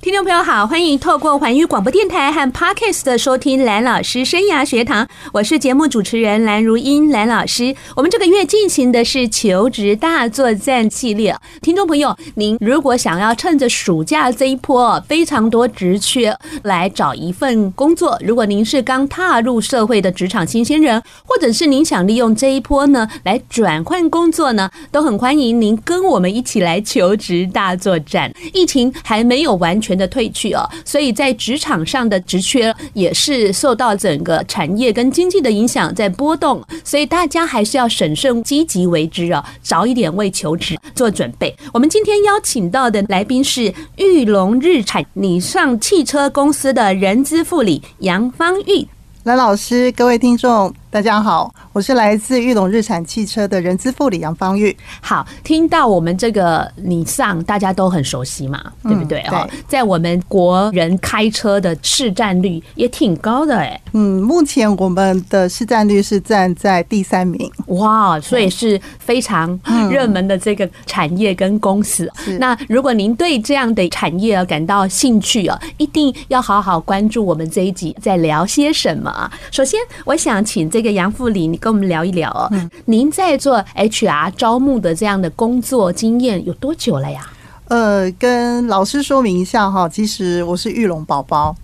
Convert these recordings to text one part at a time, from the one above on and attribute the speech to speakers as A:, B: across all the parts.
A: 听众朋友好，欢迎透过环宇广播电台和 Podcast 的收听蓝老师生涯学堂，我是节目主持人蓝如英蓝老师。我们这个月进行的是求职大作战系列。听众朋友，您如果想要趁着暑假这一波非常多职缺来找一份工作，如果您是刚踏入社会的职场新鲜人，或者是您想利用这一波呢来转换工作呢，都很欢迎您跟我们一起来求职大作战。疫情还没有完全全的退去哦，所以在职场上的职缺也是受到整个产业跟经济的影响在波动，所以大家还是要审慎积极为之哦，早一点为求职做准备。我们今天邀请到的来宾是玉龙日产你上汽车公司的人资副理杨芳玉。
B: 蓝老师，各位听众。大家好，我是来自玉龙日产汽车的人资副理杨芳玉。
A: 好，听到我们这个你上，大家都很熟悉嘛，对不对？哦，在我们国人开车的市占率也挺高的哎。
B: 嗯，目前我们的市占率是站在第三名。
A: 哇，所以是非常热门的这个产业跟公司。那如果您对这样的产业感到兴趣啊，一定要好好关注我们这一集在聊些什么。首先，我想请这个。杨副理，你跟我们聊一聊哦。您在做 HR 招募的这样的工作经验有多久了呀？
B: 呃，跟老师说明一下哈，其实我是玉龙宝宝。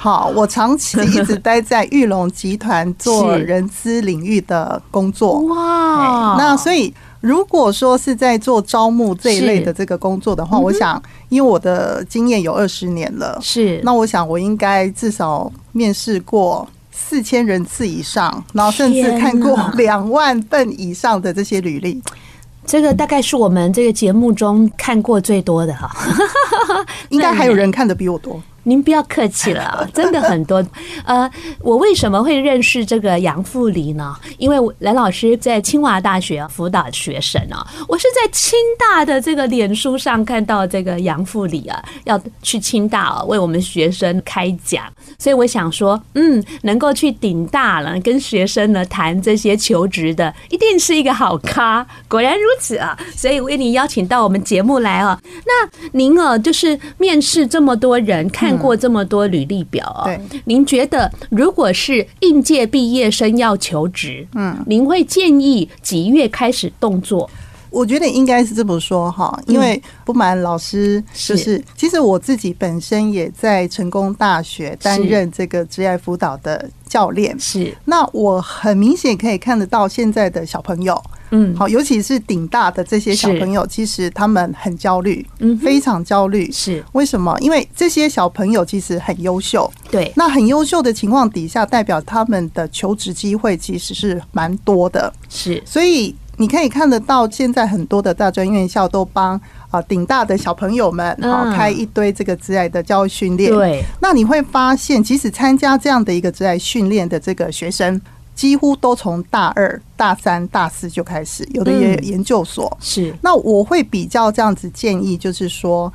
B: 好，我长期一直待在玉龙集团做人资领域的工作。哇，那所以如果说是在做招募这一类的这个工作的话，我想，因为我的经验有二十年了，是，那我想我应该至少面试过。四千人次以上，然后甚至看过两万份以上的这些履历，
A: 这个大概是我们这个节目中看过最多的哈，
B: 应该还有人看的比我多。
A: 您不要客气了，真的很多。呃，我为什么会认识这个杨副理呢？因为蓝老师在清华大学辅导学生啊，我是在清大的这个脸书上看到这个杨副理啊，要去清大啊为我们学生开讲，所以我想说，嗯，能够去顶大了，跟学生呢谈这些求职的，一定是一个好咖。果然如此啊，所以为您邀请到我们节目来啊。那您啊，就是面试这么多人看。过这么多履历表啊，对，您觉得如果是应届毕业生要求职，嗯，您会建议几月开始动作？
B: 我觉得应该是这么说哈，因为不瞒老师，就是。其实我自己本身也在成功大学担任这个职业辅导的教练，是。那我很明显可以看得到现在的小朋友。嗯，好，尤其是顶大的这些小朋友，其实他们很焦虑，嗯，非常焦虑。是为什么？因为这些小朋友其实很优秀，对。那很优秀的情况底下，代表他们的求职机会其实是蛮多的。是，所以你可以看得到，现在很多的大专院校都帮啊顶大的小朋友们好开一堆这个职涯的教育训练。对，那你会发现，即使参加这样的一个职涯训练的这个学生。几乎都从大二、大三、大四就开始，有的也有研究所。是，那我会比较这样子建议，就是说，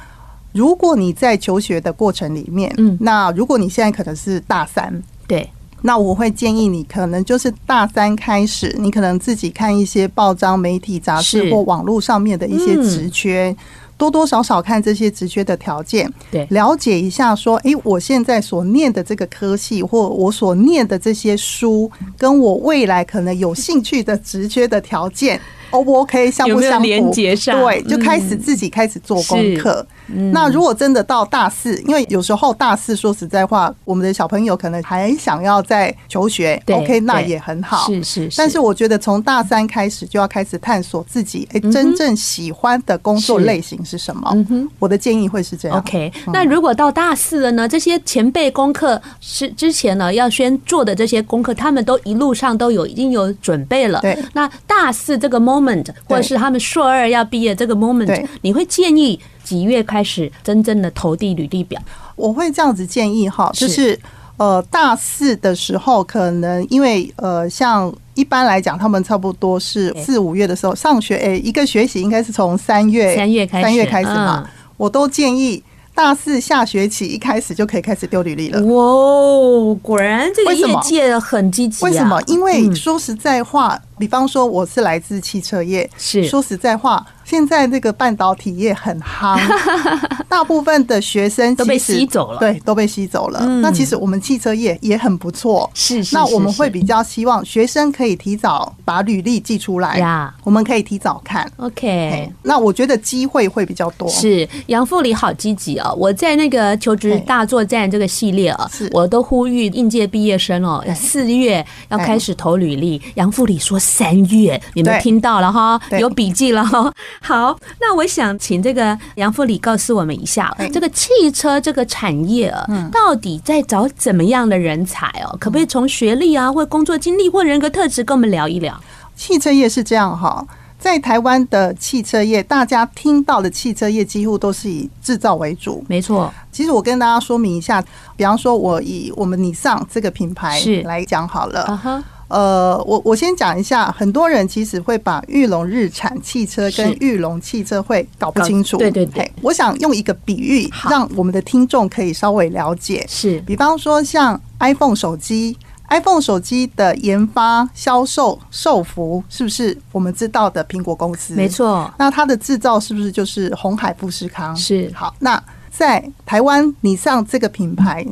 B: 如果你在求学的过程里面，嗯，那如果你现在可能是大三，对，那我会建议你可能就是大三开始，你可能自己看一些报章、媒体、杂志或网络上面的一些职缺。多多少少看这些职缺的条件，对，了解一下说，诶，我现在所念的这个科系，或我所念的这些书，跟我未来可能有兴趣的职缺的条件，O 不 OK，相不相符？
A: 连接上，
B: 对，就开始自己开始做功课。那如果真的到大四，因为有时候大四说实在话，我们的小朋友可能还想要在求学，OK，那也很好。是是。但是我觉得从大三开始就要开始探索自己，哎，真正喜欢的工作类型是什么？我的建议会是这样。OK，
A: 那如果到大四了呢？这些前辈功课是之前呢要先做的这些功课，他们都一路上都有已经有准备了。对。那大四这个 moment，或者是他们硕二要毕业这个 moment，你会建议？几月开始真正的投递履历表？
B: 我会这样子建议哈，就是呃大四的时候，可能因为呃像一般来讲，他们差不多是四五月的时候上学，诶，一个学期应该是从三月三月开始三月开始嘛，我都建议大四下学期一开始就可以开始丢履历了。
A: 哇，果然这个业界很积极啊。
B: 为什么？因为说实在话，比方说我是来自汽车业，
A: 是
B: 说实在话。现在这个半导体业很夯，大部分的学生
A: 都被吸走了，
B: 对，都被吸走了。那其实我们汽车业也很不错，
A: 是是。
B: 那我们会比较希望学生可以提早把履历寄出来呀，我们可以提早看。
A: OK，
B: 那我觉得机会会比较多。
A: 是杨副理好积极哦！我在那个求职大作战这个系列啊，我都呼吁应届毕业生哦，四月要开始投履历。杨副理说三月，你们听到了哈？有笔记了哈。好，那我想请这个杨副理告诉我们一下，这个汽车这个产业啊，到底在找怎么样的人才哦？可不可以从学历啊，或工作经历，或人格特质跟我们聊一聊？
B: 汽车业是这样哈，在台湾的汽车业，大家听到的汽车业几乎都是以制造为主，
A: 没错。
B: 其实我跟大家说明一下，比方说，我以我们 Nissan 这个品牌来讲好了。呃，我我先讲一下，很多人其实会把玉龙日产汽车跟玉龙汽车会搞不清楚。
A: 对对对，
B: 我想用一个比喻，让我们的听众可以稍微了解。
A: 是，
B: 比方说像 iPhone 手机，iPhone 手机的研发、销售、售服，是不是我们知道的苹果公司？
A: 没错。
B: 那它的制造是不是就是红海富士康？
A: 是。
B: 好，那在台湾，你上这个品牌。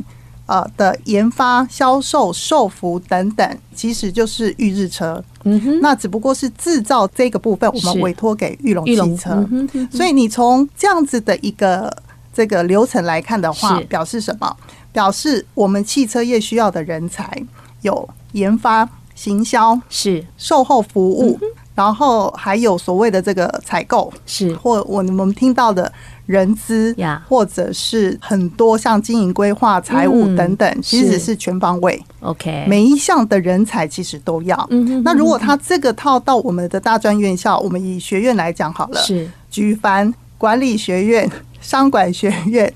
B: 呃的研发、销售、售服等等，其实就是裕日车。嗯哼，那只不过是制造这个部分，我们委托给玉龙汽车。所以你从这样子的一个这个流程来看的话，表示什么？表示我们汽车业需要的人才有研发、行销、是售后服务，然后还有所谓的这个采购，是或我们听到的。人资呀，或者是很多像经营规划、财务等等，其实是全方位。
A: OK，
B: 每一项的人才其实都要。那如果他这个套到我们的大专院校，我们以学院来讲好了，是举凡管理学院、商管学院。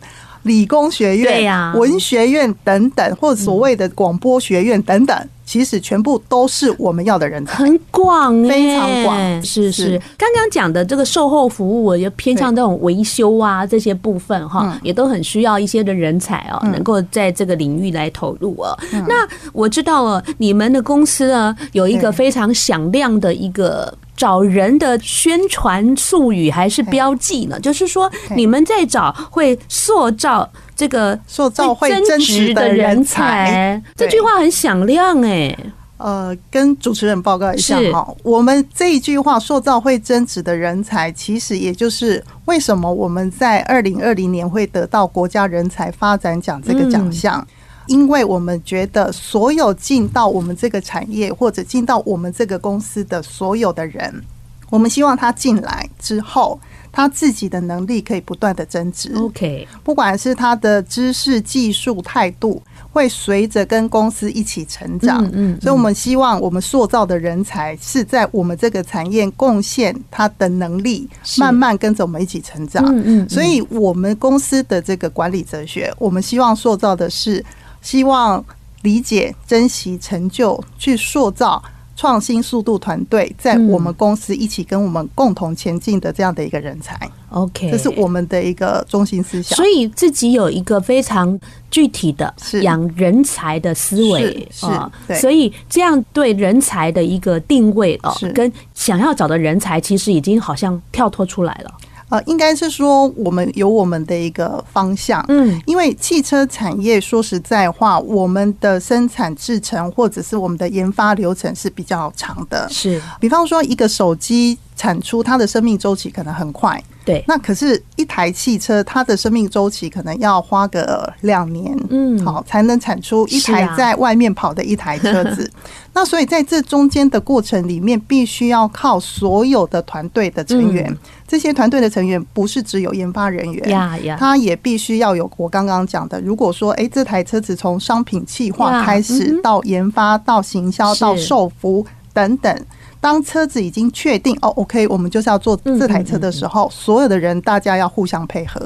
B: 理工学院、对呀，文学院等等，或者所谓的广播学院等等，其实全部都是我们要的人才，
A: 很广，
B: 非常广。
A: 是是，刚刚讲的这个售后服务，我也偏向这种维修啊这些部分哈，也都很需要一些的人才哦，能够在这个领域来投入哦。那我知道了，你们的公司呢，有一个非常响亮的一个。找人的宣传术语还是标记呢？就是说，你们在找会塑造这个
B: 塑造会增值的人才，
A: 这句话很响亮哎。
B: 呃，跟主持人报告一下哈，我们这一句话“塑造会增值的人才”，其实也就是为什么我们在二零二零年会得到国家人才发展奖这个奖项。因为我们觉得，所有进到我们这个产业或者进到我们这个公司的所有的人，我们希望他进来之后，他自己的能力可以不断的增值。
A: OK，
B: 不管是他的知识、技术、态度，会随着跟公司一起成长。嗯嗯，所以我们希望我们塑造的人才是在我们这个产业贡献他的能力，慢慢跟着我们一起成长。嗯嗯，所以我们公司的这个管理哲学，我们希望塑造的是。希望理解、珍惜、成就，去塑造创新速度团队，在我们公司一起跟我们共同前进的这样的一个人才。
A: OK，
B: 这是我们的一个中心思想。
A: 所以自己有一个非常具体的养人才的思维啊，所以这样对人才的一个定位哦，跟想要找的人才，其实已经好像跳脱出来了。
B: 呃，应该是说我们有我们的一个方向，嗯，因为汽车产业说实在话，我们的生产制程或者是我们的研发流程是比较长的，是，比方说一个手机产出，它的生命周期可能很快。对，那可是，一台汽车它的生命周期可能要花个两年，嗯，好，才能产出一台在外面跑的一台车子。那所以在这中间的过程里面，必须要靠所有的团队的成员。这些团队的成员不是只有研发人员，呀呀，他也必须要有我刚刚讲的。如果说，哎，这台车子从商品企划开始，到研发，到行销，到售服等等。当车子已经确定哦，OK，我们就是要做这台车的时候，所有的人大家要互相配合，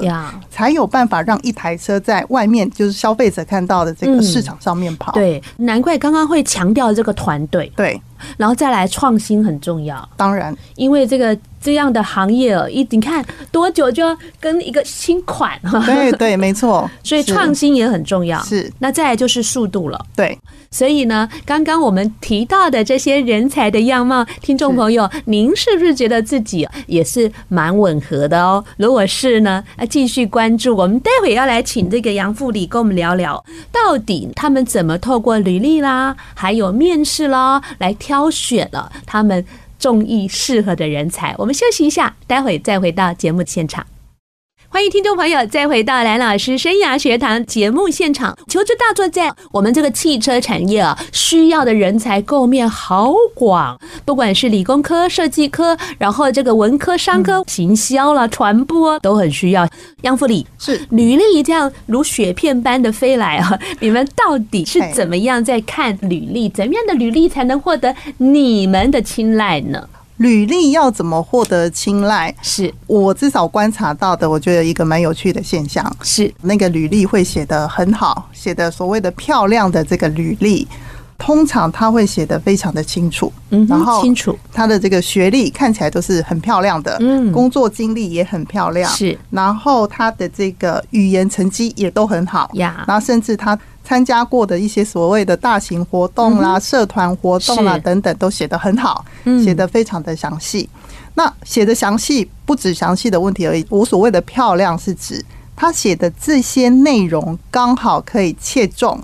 B: 才有办法让一台车在外面就是消费者看到的这个市场上面跑。
A: 对，难怪刚刚会强调这个团队。对，然后再来创新很重要。
B: 当然，
A: 因为这个这样的行业，一你看多久就要跟一个新款哈？
B: 对对，没错。
A: 所以创新也很重要。
B: 是，
A: 那再来就是速度了。
B: 对。
A: 所以呢，刚刚我们提到的这些人才的样貌，听众朋友，您是不是觉得自己也是蛮吻合的哦？如果是呢，啊，继续关注。我们待会要来请这个杨副理跟我们聊聊，到底他们怎么透过履历啦，还有面试啦，来挑选了他们中意适合的人才。我们休息一下，待会再回到节目现场。欢迎听众朋友再回到蓝老师生涯学堂节目现场。求职大作战，我们这个汽车产业啊，需要的人才构面好广，不管是理工科、设计科，然后这个文科、商科、行销了、传播都很需要。杨副理
B: 是
A: 履历这样如雪片般的飞来啊，你们到底是怎么样在看履历？怎么样的履历才能获得你们的青睐呢？
B: 履历要怎么获得青睐？
A: 是。
B: 我至少观察到的，我觉得一个蛮有趣的现象。
A: 是，
B: 那个履历会写得很好，写的所谓的漂亮的这个履历，通常他会写得非常的清楚，
A: 嗯，然后清楚。
B: 他的这个学历看起来都是很漂亮的，嗯，工作经历也很漂亮，
A: 是，
B: 然后他的这个语言成绩也都很好
A: 呀，
B: 然后甚至他。参加过的一些所谓的大型活动啦、社团活动啦等等，都写得很好，写得非常的详细。那写的详细不止详细的问题而已，我所谓的漂亮是指他写的这些内容刚好可以切中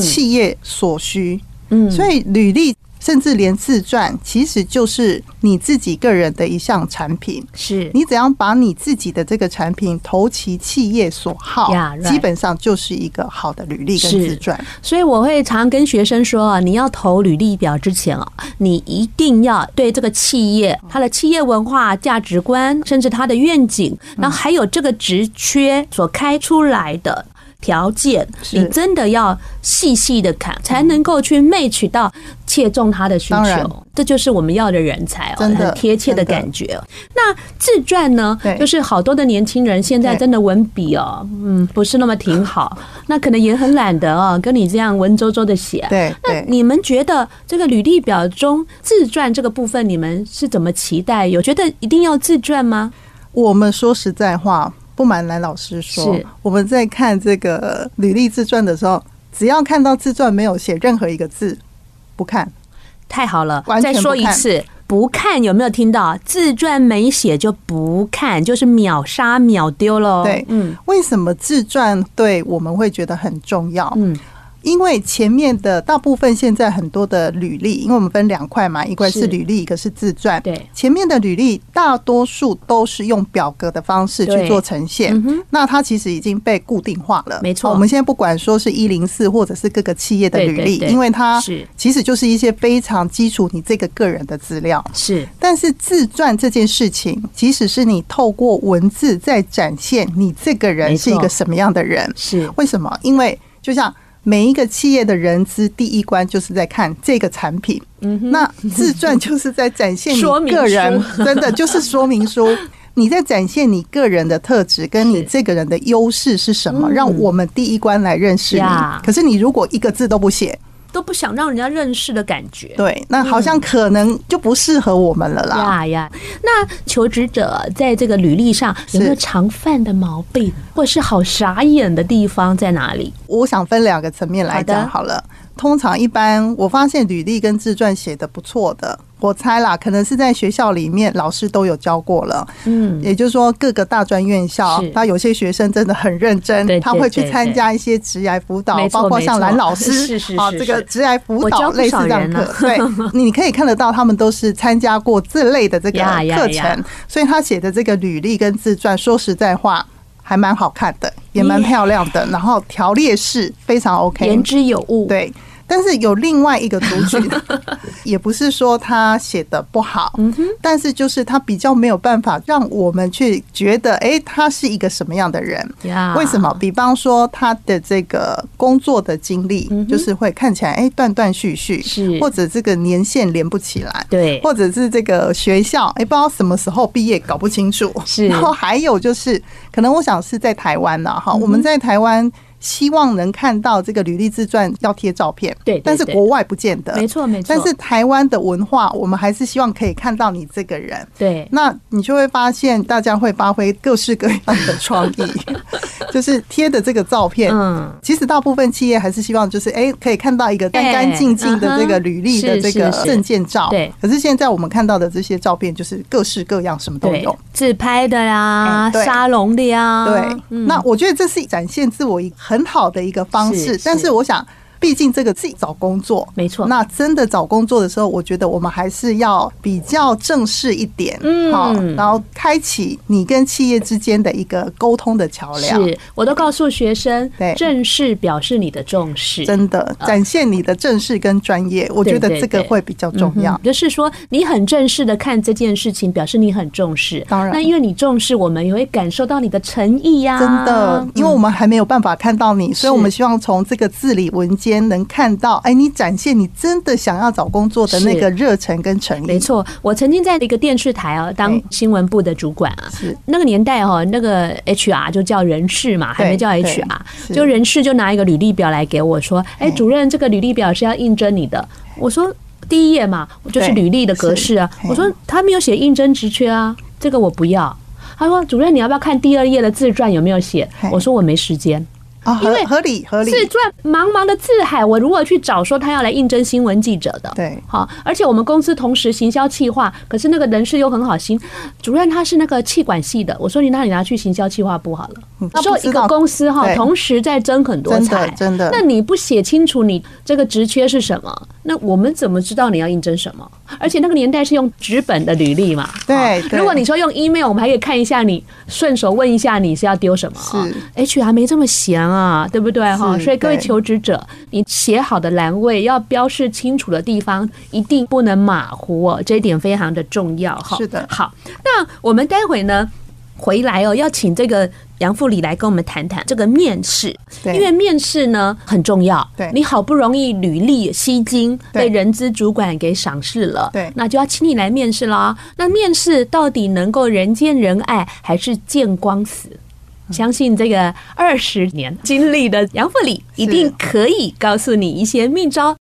B: 企业所需，嗯。所以履历。甚至连自传，其实就是你自己个人的一项产品。
A: 是
B: 你怎样把你自己的这个产品投其企业所好，yeah, right. 基本上就是一个好的履历跟自传。
A: 所以我会常跟学生说啊，你要投履历表之前啊，你一定要对这个企业、它的企业文化、价值观，甚至它的愿景，然后还有这个职缺所开出来的。条件，你真的要细细的看，才能够去 match 到切中他的需求。这就是我们要的人才哦，很贴切的感觉。那自传呢？就是好多的年轻人现在真的文笔哦，嗯，不是那么挺好。那可能也很懒得哦，跟你这样文绉绉的写。
B: 对，
A: 那你们觉得这个履历表中自传这个部分，你们是怎么期待？有觉得一定要自传吗？
B: 我们说实在话。不瞒蓝老师说，我们在看这个履历自传的时候，只要看到自传没有写任何一个字，不看。
A: 太好了，再说一次，不看有没有听到？自传没写就不看，就是秒杀秒丢喽。
B: 对，嗯，为什么自传对我们会觉得很重要？嗯。因为前面的大部分现在很多的履历，因为我们分两块嘛，一块是履历，一个是自传。
A: 对，
B: 前面的履历大多数都是用表格的方式去做呈现，那它其实已经被固定化了。
A: 没错，
B: 我们现在不管说是一零四或者是各个企业的履历，因为它其实就是一些非常基础你这个个人的资料。
A: 是，
B: 但是自传这件事情，即使是你透过文字在展现你这个人是一个什么样的人，
A: 是为
B: 什么？因为就像。每一个企业的人资第一关就是在看这个产品，那自传就是在展现你 个人，真的就是说明书。你在展现你个人的特质，跟你这个人的优势是什么，让我们第一关来认识你。可是你如果一个字都不写。
A: 都不想让人家认识的感觉，
B: 对，那好像可能就不适合我们了啦。
A: 呀呀，那求职者在这个履历上有没有常犯的毛病，或是好傻眼的地方在哪里？
B: 我想分两个层面来讲好了。通常一般我发现履历跟自传写的不错的，我猜啦，可能是在学校里面老师都有教过了。嗯，也就是说各个大专院校，他有些学生真的很认真，他会去参加一些职涯辅导，包括像蓝老师 啊，这个职涯辅导类似这样课。对，你可以看得到他们都是参加过这类的这个课程，所以他写的这个履历跟自传，说实在话还蛮好看的，也蛮漂亮的，然后条列式非常 OK，
A: 言之有物。
B: 对。但是有另外一个族群，也不是说他写的不好，但是就是他比较没有办法让我们去觉得，哎，他是一个什么样的人？为什么？比方说他的这个工作的经历，就是会看起来哎断断续续，是。或者这个年限连不起来，
A: 对，
B: 或者是这个学校哎不知道什么时候毕业搞不清楚，然后还有就是可能我想是在台湾呢哈，我们在台湾。希望能看到这个履历自传要贴照片，
A: 对，
B: 但是国外不见得，
A: 没错没错。
B: 但是台湾的文化，我们还是希望可以看到你这个人，
A: 对。
B: 那你就会发现，大家会发挥各式各样的创意，就是贴的这个照片，嗯，其实大部分企业还是希望就是哎，可以看到一个干干净净的这个履历的这个证件照，
A: 对。
B: 可是现在我们看到的这些照片，就是各式各样，什么都有，
A: 自拍的呀，沙龙的呀，
B: 对。那我觉得这是展现自我一个很好的一个方式，但是我想。毕竟这个自己找工作，
A: 没错。
B: 那真的找工作的时候，我觉得我们还是要比较正式一点，嗯，好，然后开启你跟企业之间的一个沟通的桥梁。
A: 是，我都告诉学生，对，正式表示你的重视，
B: 真的展现你的正式跟专业，我觉得这个会比较重要。
A: 就是说，你很正式的看这件事情，表示你很重视。
B: 当然，
A: 那因为你重视，我们也会感受到你的诚意呀。
B: 真的，因为我们还没有办法看到你，所以我们希望从这个字里文件。能看到，哎，你展现你真的想要找工作的那个热忱跟诚意。
A: 没错，我曾经在一个电视台啊当新闻部的主管啊，是那个年代哈，那个 HR 就叫人事嘛，还没叫 HR，就人事就拿一个履历表来给我说，哎，主任，这个履历表是要应征你的。我说第一页嘛，就是履历的格式啊。我说他没有写应征职缺啊，这个我不要。他说主任，你要不要看第二页的自传有没有写？我说我没时间。因为
B: 合理合理，
A: 自传茫茫的字海，我如何去找说他要来应征新闻记者的？
B: 对，
A: 好，而且我们公司同时行销企划，可是那个人事又很好心，主任他是那个气管系的，我说你那你拿去行销企划部好了。说一个公司哈，同时在争很多才，真的，那你不写清楚你这个职缺是什么，那我们怎么知道你要应征什么？而且那个年代是用纸本的履历嘛，
B: 对，
A: 如果你说用 email，我们还可以看一下你，顺手问一下你是要丢什么啊？HR 没这么闲啊。啊，对不对哈？所以各位求职者，你写好的栏位要标示清楚的地方，一定不能马虎哦，这一点非常的重要哈。
B: 是的，
A: 好，那我们待会呢回来哦，要请这个杨副理来跟我们谈谈这个面试，因为面试呢很重要。对，你好不容易履历吸睛，被人资主管给赏识了，对，那就要请你来面试啦。那面试到底能够人见人爱，还是见光死？相信这个二十年经历的杨副理一定可以告诉你一些秘招。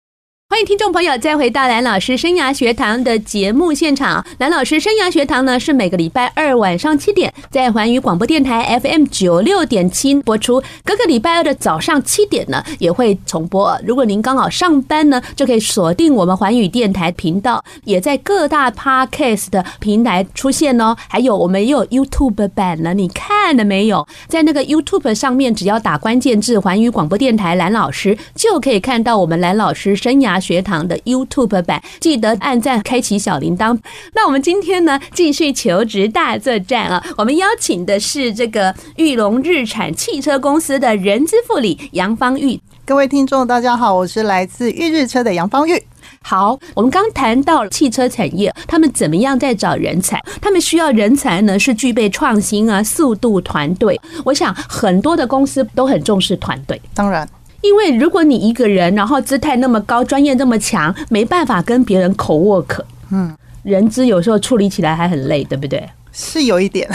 A: 欢迎听众朋友再回到蓝老师生涯学堂的节目现场。蓝老师生涯学堂呢，是每个礼拜二晚上七点在环宇广播电台 FM 九六点七播出，各个礼拜二的早上七点呢也会重播。如果您刚好上班呢，就可以锁定我们环宇电台频道，也在各大 Podcast 的平台出现哦。还有我们也有 YouTube 版呢，你看了没有？在那个 YouTube 上面，只要打关键字“环宇广播电台蓝老师”，就可以看到我们蓝老师生涯学堂的 YouTube 版，记得按赞、开启小铃铛。那我们今天呢，继续求职大作战啊！我们邀请的是这个玉龙日产汽车公司的人资副理杨芳玉。
B: 各位听众，大家好，我是来自玉日车的杨芳玉。
A: 好，我们刚谈到汽车产业，他们怎么样在找人才？他们需要人才呢，是具备创新啊、速度、团队。我想很多的公司都很重视团队，
B: 当然。
A: 因为如果你一个人，然后姿态那么高，专业那么强，没办法跟别人 co-work，嗯，人资有时候处理起来还很累，对不对？
B: 是有一点，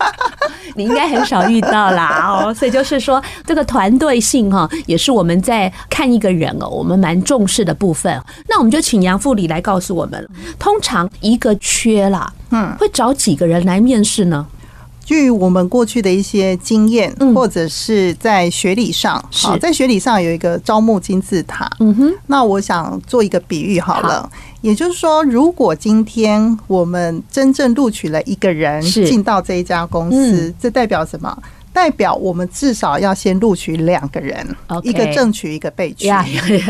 A: 你应该很少遇到啦哦。所以就是说，这个团队性哈，也是我们在看一个人哦，我们蛮重视的部分。那我们就请杨副理来告诉我们，通常一个缺啦，嗯，会找几个人来面试呢？
B: 据我们过去的一些经验，或者是在学理上，好，在学理上有一个招募金字塔。嗯哼，那我想做一个比喻好了，也就是说，如果今天我们真正录取了一个人进到这一家公司，这代表什么？代表我们至少要先录取两个人，一个正取，一个被取。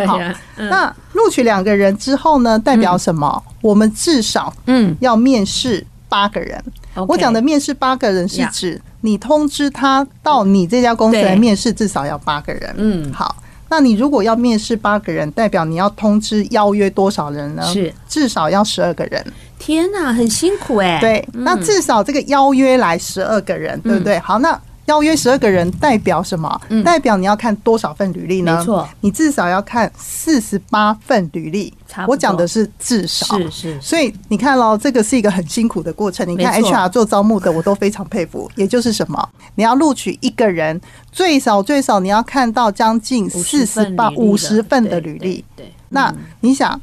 B: 好，那录取两个人之后呢？代表什么？我们至少嗯。要面试八个人。我讲的面试八个人是指你通知他到你这家公司来面试，至少要八个人。嗯，好，那你如果要面试八个人，代表你要通知邀约多少人呢？是至少要十二个人。
A: 天哪，很辛苦哎。
B: 对，那至少这个邀约来十二个人，对不对？好，那邀约十二个人代表什么？嗯、代表你要看多少份履历呢？
A: 没错，
B: 你至少要看四十八份履历。我讲的是至少，
A: 是是。
B: 所以你看喽，这个是一个很辛苦的过程。你看 HR 做招募的，我都非常佩服。也就是什么？你要录取一个人，最少最少你要看到将近四十八五十份的履历。对，对，那你想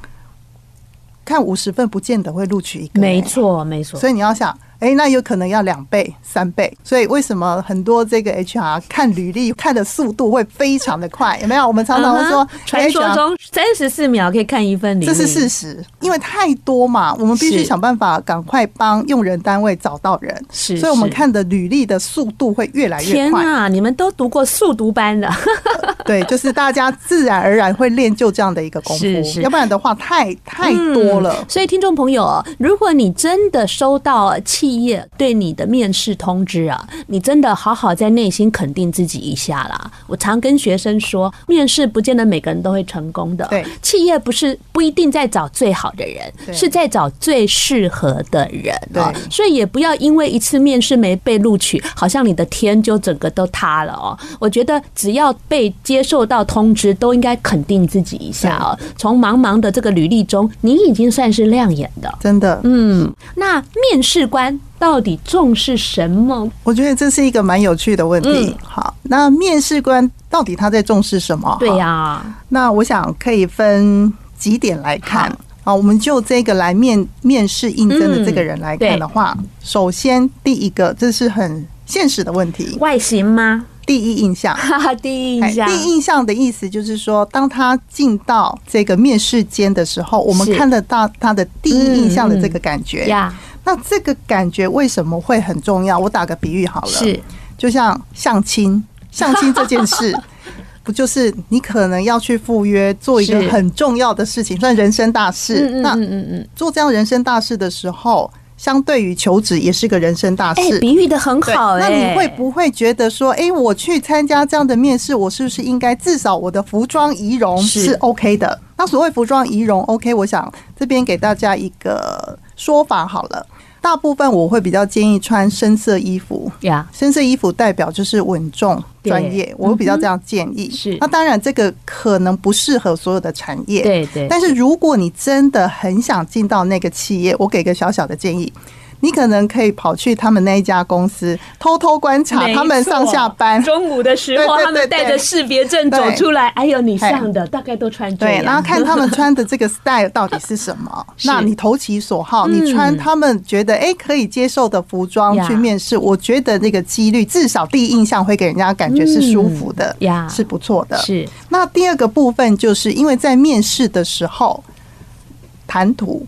B: 看五十份，不见得会录取一个。
A: 没错，没错。
B: 所以你要想。哎，那有可能要两倍、三倍，所以为什么很多这个 HR 看履历看的速度会非常的快？有没有？我们常常会说，
A: 传说中三十四秒可以看一份履历，
B: 这是事实。因为太多嘛，我们必须想办法赶快帮用人单位找到人，是，所以我们看的履历的速度会越来越快。天
A: 哪，你们都读过速读班的？
B: 对，就是大家自然而然会练就这样的一个功夫，是是，要不然的话太太多了。
A: 所以听众朋友，如果你真的收到企业对你的面试通知啊，你真的好好在内心肯定自己一下啦。我常跟学生说，面试不见得每个人都会成功的。
B: 对，
A: 企业不是不一定在找最好的人，是在找最适合的人。对，所以也不要因为一次面试没被录取，好像你的天就整个都塌了哦。我觉得只要被接受到通知，都应该肯定自己一下哦。从茫茫的这个履历中，你已经算是亮眼的，
B: 真的。
A: 嗯，那面试官。到底重视什么？
B: 我觉得这是一个蛮有趣的问题。嗯、好，那面试官到底他在重视什么？
A: 对呀、啊，
B: 那我想可以分几点来看。好，我们就这个来面面试应征的这个人来看的话，嗯、首先第一个，这是很现实的问题，
A: 外形吗？
B: 第一印象，
A: 第一印象，
B: 第一印象的意思就是说，当他进到这个面试间的时候，我们看得到他的第一印象的这个感觉呀。嗯嗯那这个感觉为什么会很重要？我打个比喻好了，是就像相亲，相亲这件事，不就是你可能要去赴约做一个很重要的事情，算人生大事。那嗯嗯嗯，做这样人生大事的时候，相对于求职也是个人生大事。
A: 比喻的很好。
B: 那你会不会觉得说，哎，我去参加这样的面试，我是不是应该至少我的服装仪容是 OK 的？那所谓服装仪容 OK，我想这边给大家一个说法好了。大部分我会比较建议穿深色衣服呀，深色衣服代表就是稳重专业，我会比较这样建议。是，那当然这个可能不适合所有的产业，对对。但是如果你真的很想进到那个企业，我给个小小的建议。你可能可以跑去他们那一家公司，偷偷观察他们上下班。
A: 中午的时候，他们带着识别证走出来。哎呦，你像的，大概都穿这样。
B: 对，然后看他们穿的这个 style 到底是什么。那你投其所好，你穿他们觉得哎可以接受的服装去面试，我觉得那个几率至少第一印象会给人家感觉是舒服的，呀，是不错的。是。那第二个部分就是因为在面试的时候谈吐。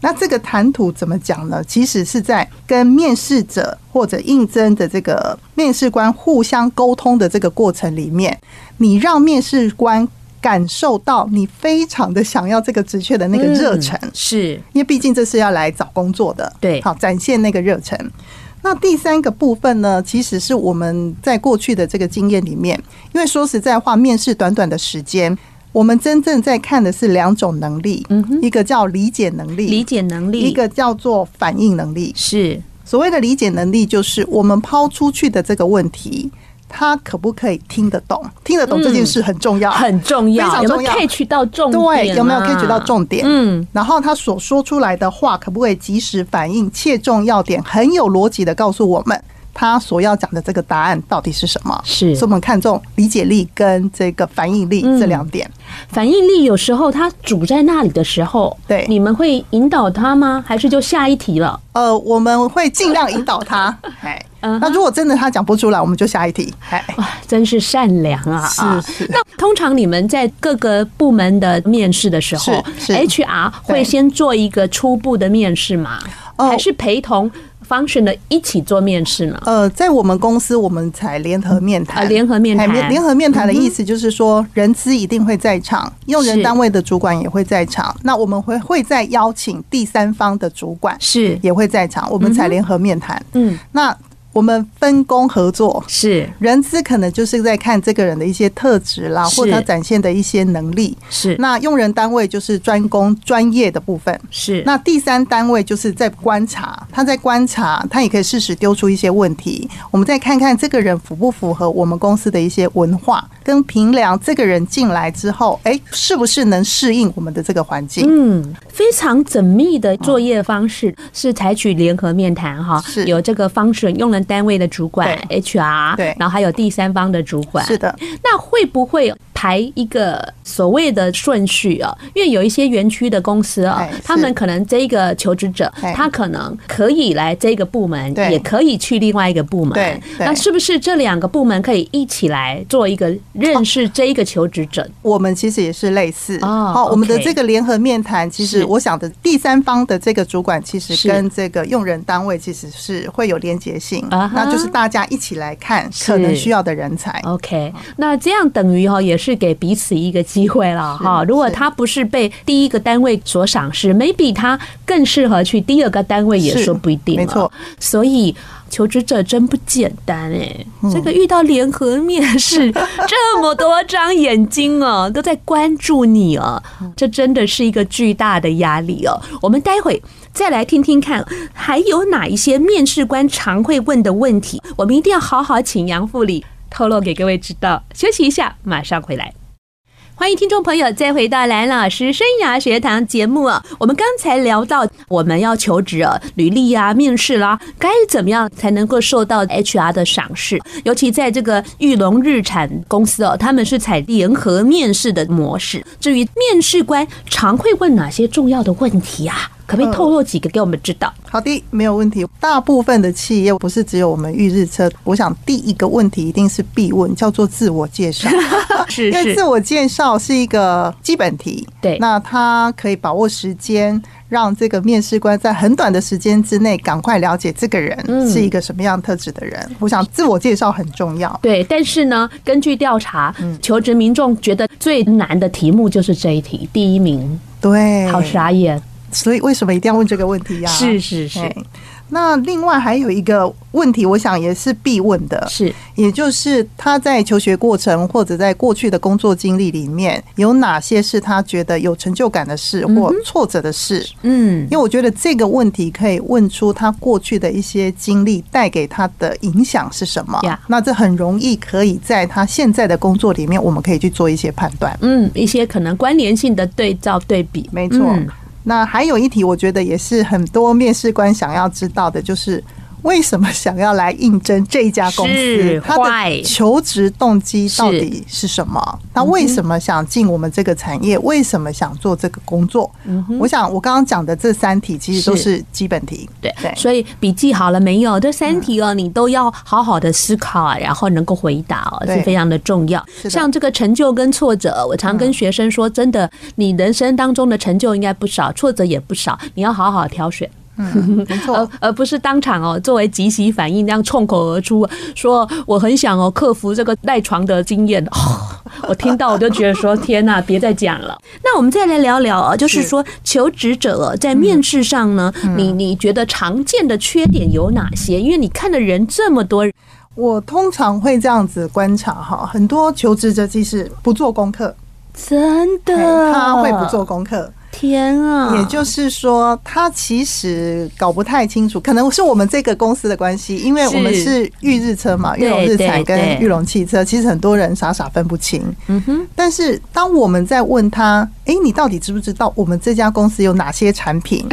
B: 那这个谈吐怎么讲呢？其实是在跟面试者或者应征的这个面试官互相沟通的这个过程里面，你让面试官感受到你非常的想要这个职缺的那个热忱，是因为毕竟这是要来找工作的，对，好展现那个热忱。那第三个部分呢，其实是我们在过去的这个经验里面，因为说实在话，面试短短的时间。我们真正在看的是两种能力，一个叫理解能力，
A: 理解能力，
B: 一个叫做反应能力。
A: 是
B: 所谓的理解能力，就是我们抛出去的这个问题，他可不可以听得懂？听得懂这件事很重要，
A: 很重要，非常重要。catch 到重点，
B: 对，有没有 catch 到重点？嗯，然后他所说出来的话，可不可以及时反应，切中要点，很有逻辑的告诉我们。他所要讲的这个答案到底是什么？是，所以我们看重理解力跟这个反应力这两点。
A: 反应力有时候他堵在那里的时候，对，你们会引导他吗？还是就下一题了？
B: 呃，我们会尽量引导他。哎，那如果真的他讲不出来，我们就下一题。哎，哇，
A: 真是善良啊！是是。那通常你们在各个部门的面试的时候，HR 会先做一个初步的面试吗？还是陪同？function 的一起做面试呢？
B: 呃，在我们公司，我们才联合面谈。
A: 联合面谈，
B: 联合面谈的意思就是说，人资一定会在场，用人单位的主管也会在场。那我们会会再邀请第三方的主管，是也会在场。我们才联合面谈。嗯，那。我们分工合作，
A: 是
B: 人资可能就是在看这个人的一些特质啦，或者他展现的一些能力。
A: 是
B: 那用人单位就是专攻专业的部分。
A: 是
B: 那第三单位就是在观察，他在观察，他也可以适时丢出一些问题。我们再看看这个人符不符合我们公司的一些文化，跟平良这个人进来之后，哎，是不是能适应我们的这个环境？
A: 嗯，非常缜密的作业方式是采取联合面谈哈，
B: 是。
A: 有这个方式，用人单位的主管 HR，
B: 对，
A: 然后还有第三方的主管，
B: 是的。
A: 那会不会排一个所谓的顺序啊？因为有一些园区的公司啊，他们可能这个求职者，他可能可以来这个部门，也可以去另外一个部门。
B: 对，
A: 那是不是这两个部门可以一起来做一个认识这一个求职者？
B: 我们其实也是类似
A: 哦。
B: 好，我们的这个联合面谈，其实我想的第三方的这个主管，其实跟这个用人单位其实是会有连结性，那就是大家一起来看可能需要的人才。
A: OK，那这样等于哈也是给彼此一个机会了哈。如果他不是被第一个单位所赏识，maybe 他更适合去第二个单位，也说不一定。
B: 没错，
A: 所以。求职者真不简单哎，这个遇到联合面试，这么多张眼睛哦，都在关注你哦，这真的是一个巨大的压力哦。我们待会再来听听看，还有哪一些面试官常会问的问题，我们一定要好好请杨副理透露给各位知道。休息一下，马上回来。欢迎听众朋友再回到蓝老师生涯学堂节目啊！我们刚才聊到我们要求职啊，履历啊，面试啦，该怎么样才能够受到 HR 的赏识？尤其在这个裕隆日产公司哦，他们是采联合面试的模式。至于面试官常会问哪些重要的问题啊？可不可以透露几个给我们知道？
B: 好的，没有问题。大部分的企业不是只有我们预日车，我想第一个问题一定是必问，叫做自我介绍。
A: 是，
B: 因为自我介绍是一个基本题。
A: 对，
B: 那他可以把握时间，让这个面试官在很短的时间之内赶快了解这个人是一个什么样特质的人。我想自我介绍很重要。
A: 对，但是呢，根据调查，求职民众觉得最难的题目就是这一题，第一名。
B: 对，
A: 好傻眼。
B: 所以为什么一定要问这个问题呀？
A: 是是是。
B: 那另外还有一个问题，我想也是必问的，
A: 是，也
B: 就是他在求学过程或者在过去的工作经历里面，有哪些是他觉得有成就感的事或挫折的事？嗯，因为我觉得这个问题可以问出他过去的一些经历带给他的影响是什么。那这很容易可以在他现在的工作里面，我们可以去做一些判断。
A: 嗯，一些可能关联性的对照对比，
B: 没错。那还有一题，我觉得也是很多面试官想要知道的，就是。为什么想要来应征这一家公司？他的求职动机到底是什么？他为什么想进我们这个产业？为什么想做这个工作？我想我刚刚讲的这三题其实都是基本题。
A: 对对，所以笔记好了没有？这三题哦，你都要好好的思考啊，然后能够回答哦，是非常的重要。像这个成就跟挫折，我常跟学生说，真的，你人生当中的成就应该不少，挫折也不少，你要好好挑选。
B: 嗯，没错，
A: 而 而不是当场哦，作为即席反应这样冲口而出，说我很想哦克服这个赖床的经验。哦 我听到我就觉得说天哪，别再讲了。那我们再来聊聊啊，就是说求职者在面试上呢，你你觉得常见的缺点有哪些？因为你看的人这么多，
B: 我通常会这样子观察哈，很多求职者其实不做功课，
A: 真的，
B: 他会不做功课。
A: 天啊！
B: 也就是说，他其实搞不太清楚，可能是我们这个公司的关系，因为我们是裕日车嘛，裕隆日产跟裕隆汽车，其实很多人傻傻分不清。嗯哼。但是当我们在问他，哎，你到底知不知道我们这家公司有哪些产品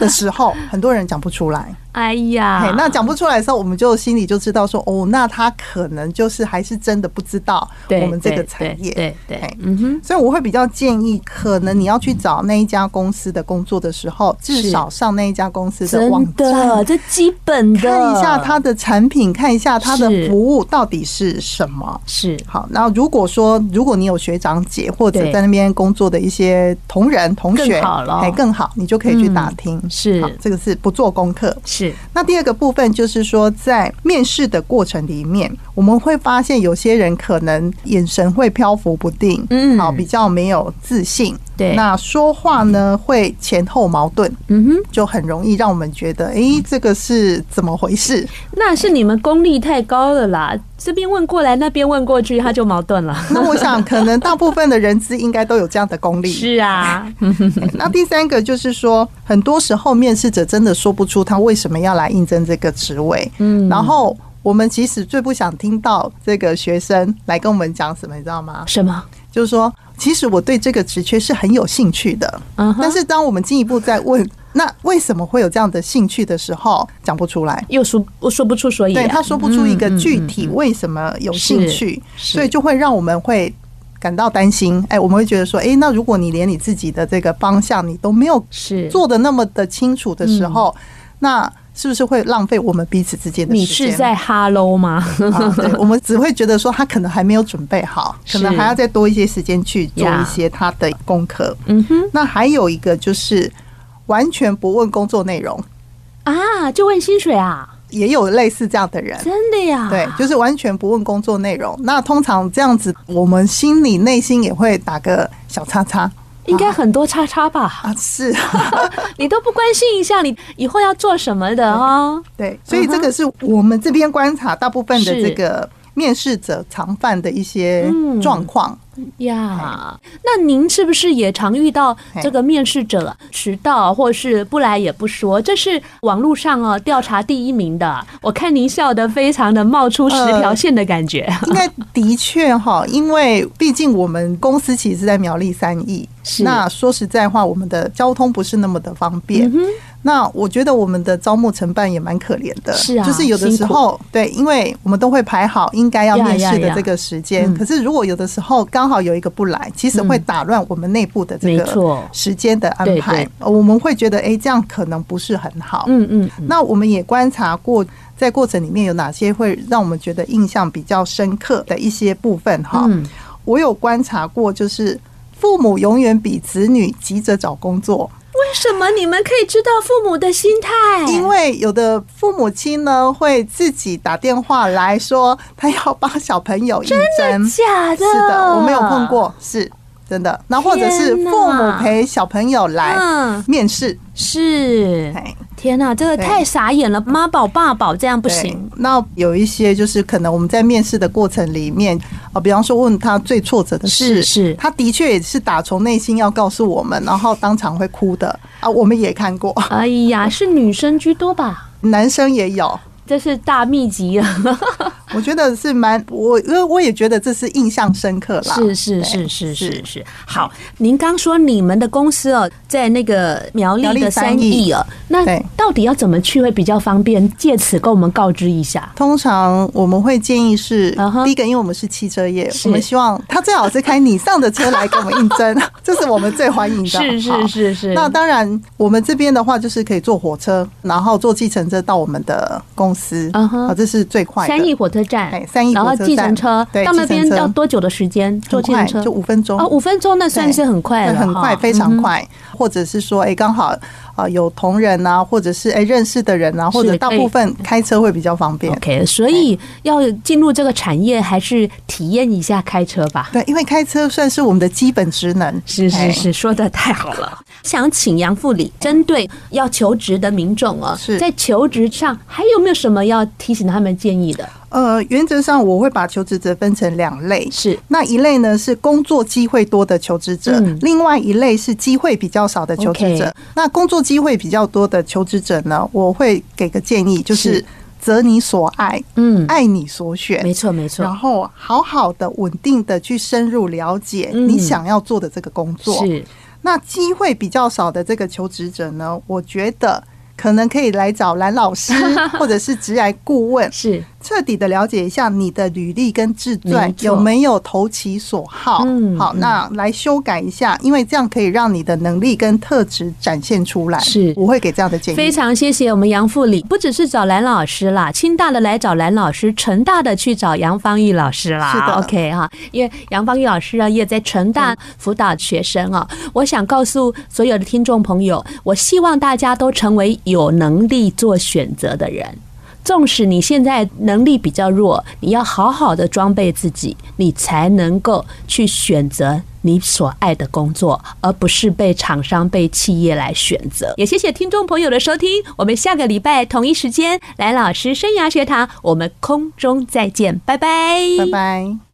B: 的时候，很多人讲不出来。
A: 哎呀，
B: 那讲不出来的时候，我们就心里就知道说，哦，那他可能就是还是真的不知道我们这个产业。
A: 对对，嗯哼。
B: 所以我会比较建议，可能你要去找那一家公司的工作的时候，至少上那一家公司的网站，
A: 这基本的
B: 看一下它的产品，看一下它的服务到底是什么。
A: 是
B: 好，那如果说如果你有学长姐或者在那边工作的一些同仁同学，还更好，你就可以去打听。
A: 是，
B: 这个是不做功课。
A: 是。
B: 是那第二个部分就是说，在面试的过程里面，我们会发现有些人可能眼神会漂浮不定，嗯，好，比较没有自信。
A: 对，
B: 那说话呢会前后矛盾，
A: 嗯哼，
B: 就很容易让我们觉得，哎，这个是怎么回事？
A: 那是你们功力太高了啦，这边问过来，那边问过去，他就矛盾了。
B: 那我想，可能大部分的人资应该都有这样的功力。
A: 是啊，
B: 那第三个就是说，很多时候面试者真的说不出他为什么要来应征这个职位，嗯，然后我们其实最不想听到这个学生来跟我们讲什么，你知道吗？
A: 什么？
B: 就是说。其实我对这个职缺是很有兴趣的，但是当我们进一步再问，那为什么会有这样的兴趣的时候，讲不出来，
A: 又说我说不出所以，
B: 对，他说不出一个具体为什么有兴趣，所以就会让我们会感到担心。哎，我们会觉得说，哎，那如果你连你自己的这个方向你都没有是做的那么的清楚的时候，那。是不是会浪费我们彼此之间的时间？
A: 你是在 Hello 吗？
B: 啊，对，我们只会觉得说他可能还没有准备好，可能还要再多一些时间去做一些他的功课。嗯哼。那还有一个就是完全不问工作内容
A: 啊，就问薪水啊？
B: 也有类似这样的人，
A: 真的呀？
B: 对，就是完全不问工作内容。那通常这样子，我们心里内心也会打个小叉叉。
A: 应该很多叉叉吧？
B: 啊，是，
A: 你都不关心一下你以后要做什么的哦？
B: 对，所以这个是我们这边观察大部分的这个面试者常犯的一些状况。
A: 呀，那您是不是也常遇到这个面试者迟到或是不来也不说？这是网络上哦调查第一名的。我看您笑得非常的冒出十条线的感觉。呃、
B: 应该的确哈，因为毕竟我们公司其实是在苗栗三义，那说实在话，我们的交通不是那么的方便。嗯那我觉得我们的招募承办也蛮可怜的，是啊，就是有的时候对，因为我们都会排好应该要面试的这个时间，可是如果有的时候刚好有一个不来，其实会打乱我们内部的这个时间的安排，我们会觉得哎，这样可能不是很好。嗯嗯。那我们也观察过，在过程里面有哪些会让我们觉得印象比较深刻的一些部分哈？我有观察过，就是父母永远比子女急着找工作。
A: 为什么你们可以知道父母的心态？
B: 因为有的父母亲呢，会自己打电话来说，他要帮小朋友应征。真
A: 的假的？
B: 是的，我没有碰过，是真的。那或者是父母陪小朋友来面试，
A: 是。天呐，这个太傻眼了！妈宝爸宝这样不行。
B: 那有一些就是可能我们在面试的过程里面啊，比方说问他最挫折的事，是他的确也是打从内心要告诉我们，然后当场会哭的啊，我们也看过。
A: 哎呀，是女生居多吧？
B: 男生也有。
A: 这是大秘籍啊！
B: 我觉得是蛮我，因为我也觉得这是印象深刻啦。
A: 是是是是是是。好，您刚说你们的公司哦，在那个苗栗的三义哦，那到底要怎么去会比较方便？借此跟我们告知一下。
B: 通常我们会建议是第一个，因为我们是汽车业，我们希望他最好是开你上的车来给我们应征，这是我们最欢迎的。
A: 是是是是。
B: 那当然，我们这边的话就是可以坐火车，然后坐计程车到我们的公嗯哼，这是最快的。
A: 三义火车站，
B: 哎，三义，
A: 然后计程车到那边要多久的时间？坐计程车
B: 就五分钟
A: 哦，五分钟那算是很快了，
B: 很快，非常快。或者是说，哎，刚好。啊，有同仁啊，或者是哎认识的人啊，或者大部分开车会比较方便。
A: OK，所以要进入这个产业，还是体验一下开车吧。
B: 对，因为开车算是我们的基本职能。
A: 是是是，说的太好了。想请杨副理针对要求职的民众啊，在求职上还有没有什么要提醒他们建议的？
B: 呃，原则上我会把求职者分成两类，是那一类呢是工作机会多的求职者，另外一类是机会比较少的求职者。那工作机会比较多的求职者呢，我会给个建议，就是择你所爱，嗯，爱你所选，
A: 没错没错。
B: 然后好好的、稳定的去深入了解你想要做的这个工作。是那机会比较少的这个求职者呢，我觉得可能可以来找蓝老师，或者是职涯顾问，是。彻底的了解一下你的履历跟自传有没有投其所好，嗯，好，那来修改一下，因为这样可以让你的能力跟特质展现出来。是，我会给这样的建议。
A: 非常谢谢我们杨副理，不只是找蓝老师啦，清大的来找蓝老师，成大的去找杨芳玉老师啦。是的，OK 哈，因为杨芳玉老师啊也在成大辅导学生啊。我想告诉所有的听众朋友，我希望大家都成为有能力做选择的人。纵使你现在能力比较弱，你要好好的装备自己，你才能够去选择你所爱的工作，而不是被厂商、被企业来选择。也谢谢听众朋友的收听，我们下个礼拜同一时间，来老师生涯学堂，我们空中再见，拜拜，
B: 拜拜。